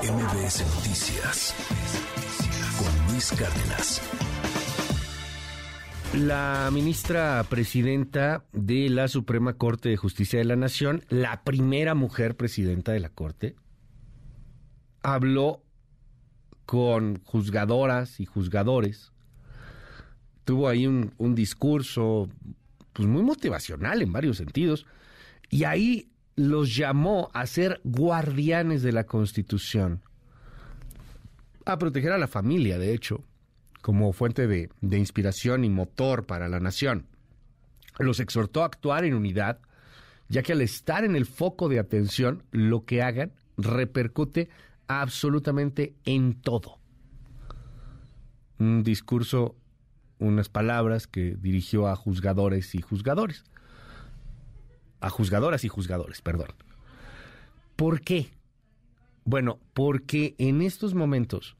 MBS Noticias con Luis Cárdenas. La ministra presidenta de la Suprema Corte de Justicia de la Nación, la primera mujer presidenta de la Corte, habló con juzgadoras y juzgadores. Tuvo ahí un, un discurso pues, muy motivacional en varios sentidos. Y ahí los llamó a ser guardianes de la Constitución, a proteger a la familia, de hecho, como fuente de, de, inspiración y motor para la nación. Los exhortó a actuar en unidad, ya que al estar en el foco de atención, lo que hagan repercute absolutamente en todo. Un discurso, unas palabras que dirigió a juzgadores y juzgadores a juzgadoras y juzgadores, perdón. ¿Por qué? Bueno, porque en estos momentos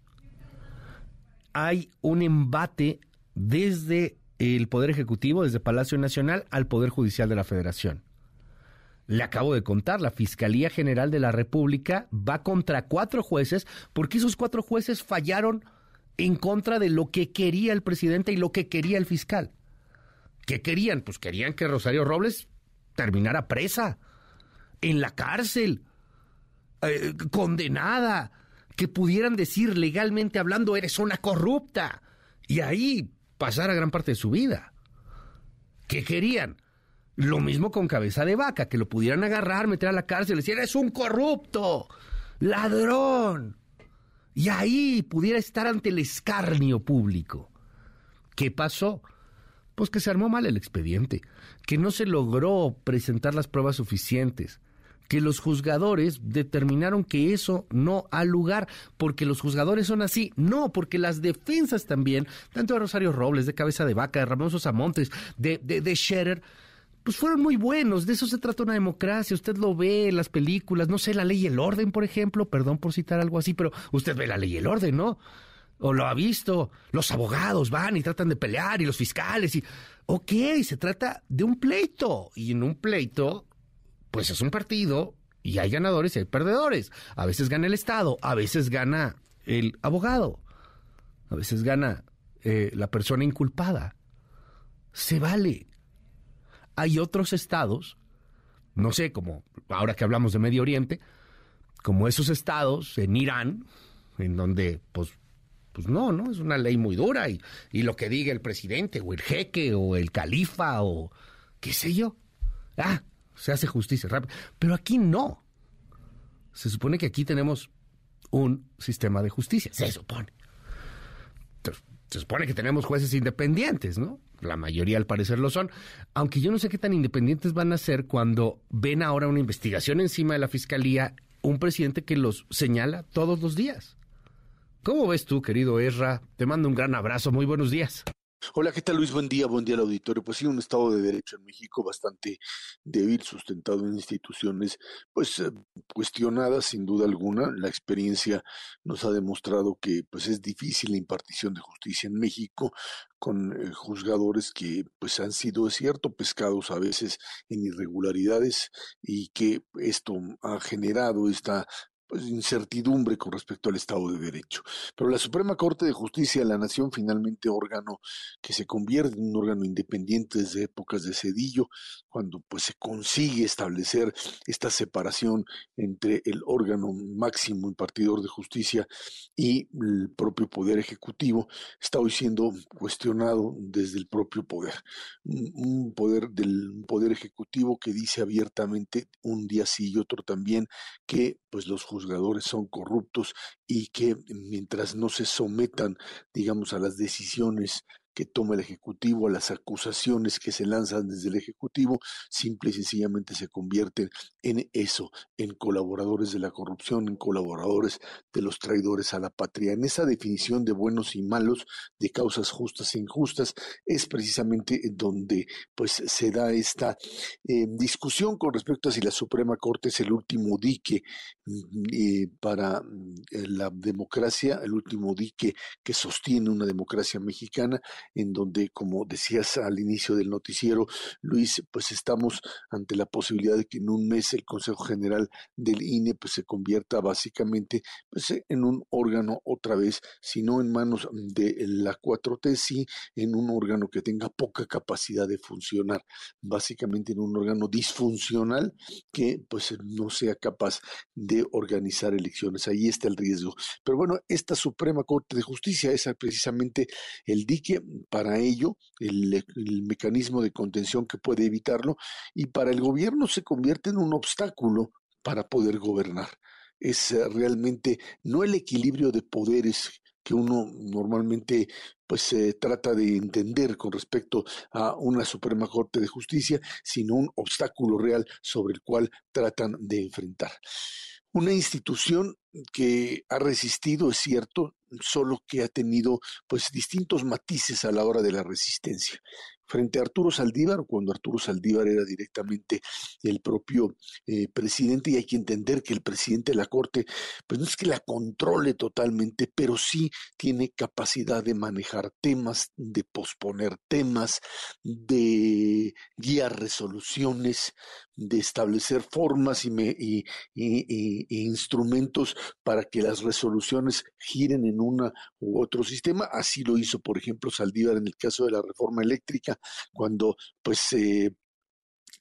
hay un embate desde el Poder Ejecutivo, desde Palacio Nacional, al Poder Judicial de la Federación. Le acabo de contar, la Fiscalía General de la República va contra cuatro jueces porque esos cuatro jueces fallaron en contra de lo que quería el presidente y lo que quería el fiscal. ¿Qué querían? Pues querían que Rosario Robles terminara presa, en la cárcel, eh, condenada, que pudieran decir legalmente hablando, eres una corrupta, y ahí pasara gran parte de su vida. ¿Qué querían? Lo mismo con cabeza de vaca, que lo pudieran agarrar, meter a la cárcel decir, eres un corrupto, ladrón. Y ahí pudiera estar ante el escarnio público. ¿Qué pasó? Pues que se armó mal el expediente, que no se logró presentar las pruebas suficientes, que los juzgadores determinaron que eso no ha lugar, porque los juzgadores son así, no, porque las defensas también, tanto de Rosario Robles, de Cabeza de Vaca, de Ramón Sosa Montes, de, de, de Scherer, pues fueron muy buenos, de eso se trata una democracia, usted lo ve en las películas, no sé, la ley y el orden, por ejemplo, perdón por citar algo así, pero usted ve la ley y el orden, ¿no? O lo ha visto. Los abogados van y tratan de pelear y los fiscales y... Ok, se trata de un pleito. Y en un pleito, pues es un partido y hay ganadores y hay perdedores. A veces gana el Estado, a veces gana el abogado, a veces gana eh, la persona inculpada. Se vale. Hay otros estados, no sé, como ahora que hablamos de Medio Oriente, como esos estados en Irán, en donde pues pues no, ¿no? Es una ley muy dura y, y lo que diga el presidente o el jeque o el califa o qué sé yo. Ah, se hace justicia rápido. Pero aquí no. Se supone que aquí tenemos un sistema de justicia. Se supone. Se supone que tenemos jueces independientes, ¿no? La mayoría al parecer lo son. Aunque yo no sé qué tan independientes van a ser cuando ven ahora una investigación encima de la fiscalía, un presidente que los señala todos los días. ¿Cómo ves tú, querido Erra? Te mando un gran abrazo. Muy buenos días. Hola, ¿qué tal Luis? Buen día, buen día al auditorio. Pues sí, un Estado de Derecho en México bastante débil, sustentado en instituciones pues eh, cuestionadas sin duda alguna. La experiencia nos ha demostrado que pues es difícil la impartición de justicia en México con eh, juzgadores que pues han sido, es cierto, pescados a veces en irregularidades y que esto ha generado esta pues, incertidumbre con respecto al Estado de Derecho. Pero la Suprema Corte de Justicia de la Nación, finalmente órgano que se convierte en un órgano independiente desde épocas de Cedillo, cuando pues se consigue establecer esta separación entre el órgano máximo impartidor de justicia y el propio poder ejecutivo, está hoy siendo cuestionado desde el propio poder. Un poder del poder ejecutivo que dice abiertamente un día sí y otro también que pues los son corruptos y que mientras no se sometan, digamos, a las decisiones que toma el Ejecutivo, a las acusaciones que se lanzan desde el Ejecutivo, simple y sencillamente se convierten en eso, en colaboradores de la corrupción, en colaboradores de los traidores a la patria. En esa definición de buenos y malos, de causas justas e injustas, es precisamente donde pues se da esta eh, discusión con respecto a si la Suprema Corte es el último dique mm, eh, para mm, la democracia, el último dique que sostiene una democracia mexicana en donde, como decías al inicio del noticiero, Luis, pues estamos ante la posibilidad de que en un mes el Consejo General del INE pues se convierta básicamente pues, en un órgano otra vez, si no en manos de la 4T, sí en un órgano que tenga poca capacidad de funcionar, básicamente en un órgano disfuncional que pues no sea capaz de organizar elecciones. Ahí está el riesgo. Pero bueno, esta Suprema Corte de Justicia es precisamente el dique para ello, el, mecanismo de contención que puede evitarlo, y para el gobierno se convierte en un obstáculo para poder gobernar. Es eh, realmente no el equilibrio de poderes que uno normalmente pues se trata de entender con respecto a una Suprema Corte de Justicia, sino un obstáculo real sobre el cual tratan de enfrentar. Una institución que ha resistido, es cierto, solo que ha tenido pues distintos matices a la hora de la resistencia. Frente a Arturo Saldívar, cuando Arturo Saldívar era directamente el propio eh, presidente, y hay que entender que el presidente de la Corte, pues no es que la controle totalmente, pero sí tiene capacidad de manejar temas, de posponer temas, de guiar resoluciones, de establecer formas y, instrumentos para que las resoluciones giren en una u otro sistema. Así lo hizo, por ejemplo, Saldívar en el caso de la reforma eléctrica, cuando pues eh,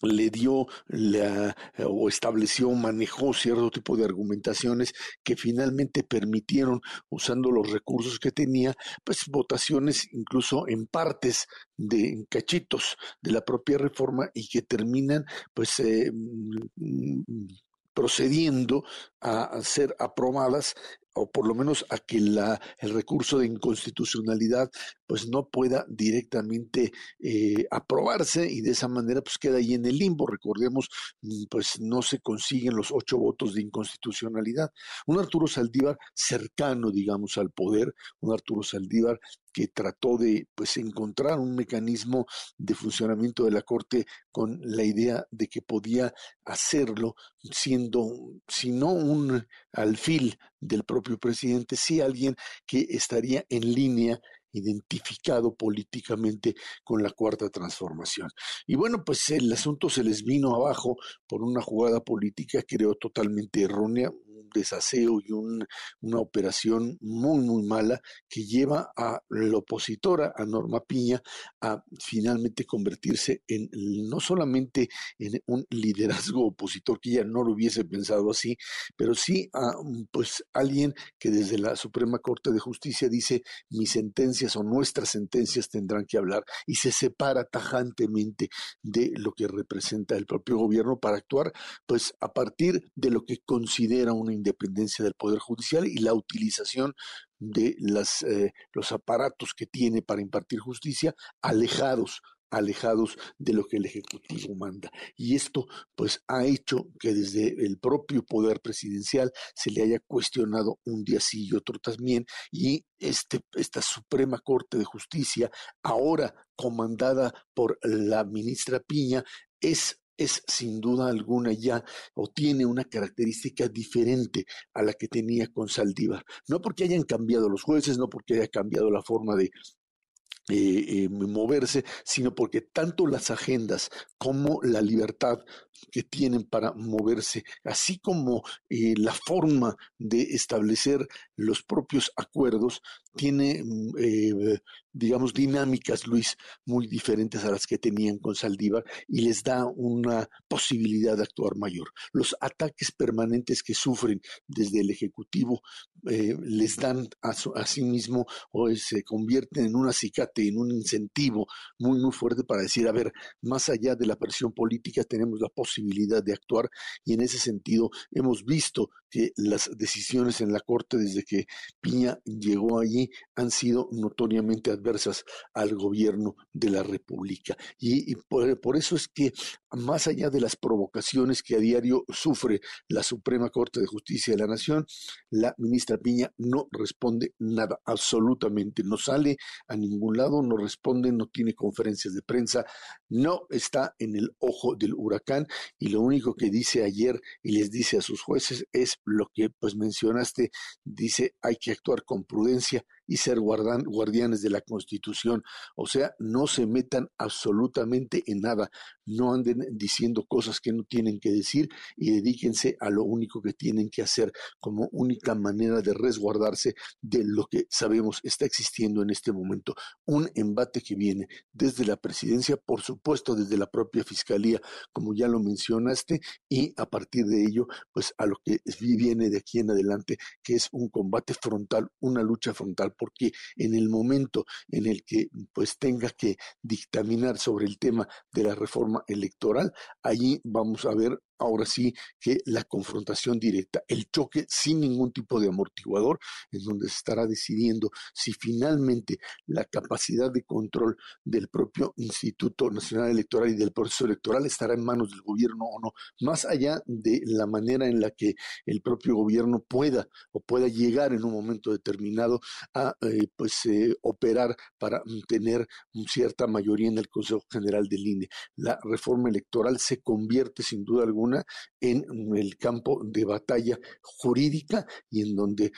le dio la, o estableció, manejó cierto tipo de argumentaciones que finalmente permitieron, usando los recursos que tenía, pues votaciones incluso en partes de cachitos de la propia reforma y que terminan pues eh, mm, procediendo a ser aprobadas o por lo menos a que la, el recurso de inconstitucionalidad pues no pueda directamente eh, aprobarse y de esa manera pues queda ahí en el limbo. Recordemos, mm, pues no se consiguen los ocho votos de inconstitucionalidad. Un Arturo Saldívar cercano, digamos, al poder, un Arturo Saldívar que trató de pues encontrar un mecanismo de funcionamiento de la Corte con la idea de que podía hacerlo siendo, si no un alfil del propio presidente, sí alguien que estaría en línea identificado políticamente con la cuarta transformación. Y bueno, pues el asunto se les vino abajo por una jugada política, creo, totalmente errónea, desaseo y una operación muy, muy mala que lleva a la opositora, a Norma Piña, a finalmente convertirse en no solamente en un liderazgo opositor, que ella no lo hubiese pensado así, pero sí a pues alguien que desde la Suprema Corte de Justicia dice mis sentencias o nuestras sentencias tendrán que hablar y se separa tajantemente de lo que representa el propio gobierno para actuar pues a partir de lo que considera una independencia del Poder Judicial y la utilización de eh, los aparatos que tiene para impartir justicia alejados alejados de lo que el Ejecutivo manda. Y esto pues ha hecho que desde el propio poder presidencial se le haya cuestionado un día sí y otro también, y este, esta Suprema Corte de Justicia, ahora comandada por la ministra Piña, es es sin duda alguna ya o tiene una característica diferente a la que tenía con Saldívar. No porque hayan cambiado los jueces, no porque haya cambiado la forma de, eh, eh, moverse, sino porque tanto las agendas como la libertad que tienen para moverse, así como eh, la forma de establecer los propios acuerdos, tiene, mm, eh, digamos, dinámicas, Luis, muy diferentes a las que tenían con Saldívar y les da una posibilidad de actuar mayor. Los ataques permanentes que sufren desde el Ejecutivo eh, les dan a, sí mismo o se convierten en un acicate, en un incentivo muy, muy fuerte para decir, a ver, más allá de la presión política tenemos la posibilidad de actuar y en ese sentido hemos visto que las decisiones en la Corte desde que Piña llegó allí han sido notoriamente adversas al gobierno de la República. Y, por, eso es que, más allá de las provocaciones que a diario sufre la Suprema Corte de Justicia de la Nación, la ministra Piña no responde nada, absolutamente. No sale a ningún lado, no responde, no tiene conferencias de prensa, no está en el ojo del huracán y lo único que dice ayer y les dice a sus jueces es lo que pues mencionaste, dice hay que actuar con prudencia y ser guardianes de la Constitución. O sea, no se metan absolutamente en nada, no anden diciendo cosas que no tienen que decir y dedíquense a lo único que tienen que hacer como única manera de resguardarse de lo que sabemos está existiendo en este momento. Un embate que viene desde la presidencia, por supuesto desde la propia fiscalía, como ya lo mencionaste, y a partir de ello, pues a lo que viene de aquí en adelante, que es un combate frontal, una lucha frontal, porque en el momento en el que pues tenga que dictaminar sobre el tema de la reforma electoral, allí vamos a ver ahora sí que la confrontación directa, el choque sin ningún tipo de amortiguador, en donde se estará decidiendo si finalmente la capacidad de control del propio Instituto Nacional Electoral y del proceso electoral estará en manos del gobierno o no, más allá de la manera en la que el propio gobierno pueda o pueda llegar en un momento determinado a eh, pues eh, operar para tener cierta mayoría en el Consejo General del INE. La reforma electoral se convierte sin duda alguna en el campo de batalla jurídica y en donde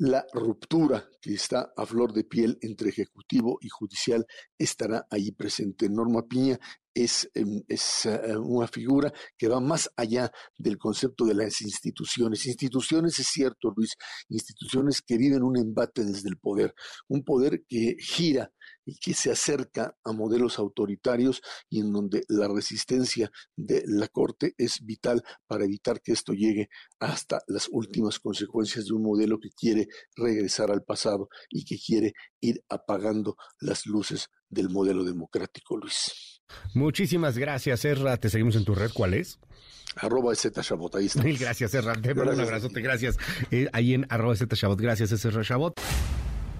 la ruptura que está a flor de piel entre ejecutivo y judicial estará ahí presente. Norma Piña es, em, eh, una figura que va más allá del concepto de las instituciones. Instituciones, es cierto, Luis, instituciones que viven un embate desde el poder, un poder que gira y que se acerca a modelos autoritarios y en donde la resistencia de la Corte es vital para evitar que esto llegue hasta las últimas consecuencias de un modelo que quiere regresar al pasado y que quiere ir apagando las luces del modelo democrático, Luis. Muchísimas gracias, Erra. Te seguimos en tu red. ¿Cuál es? Arroba Z Shabot, ahí Mil gracias, Erra. Te mando un abrazote, gracias. Eh, ahí en arroba Z Shabot. Gracias, Erra Shabot.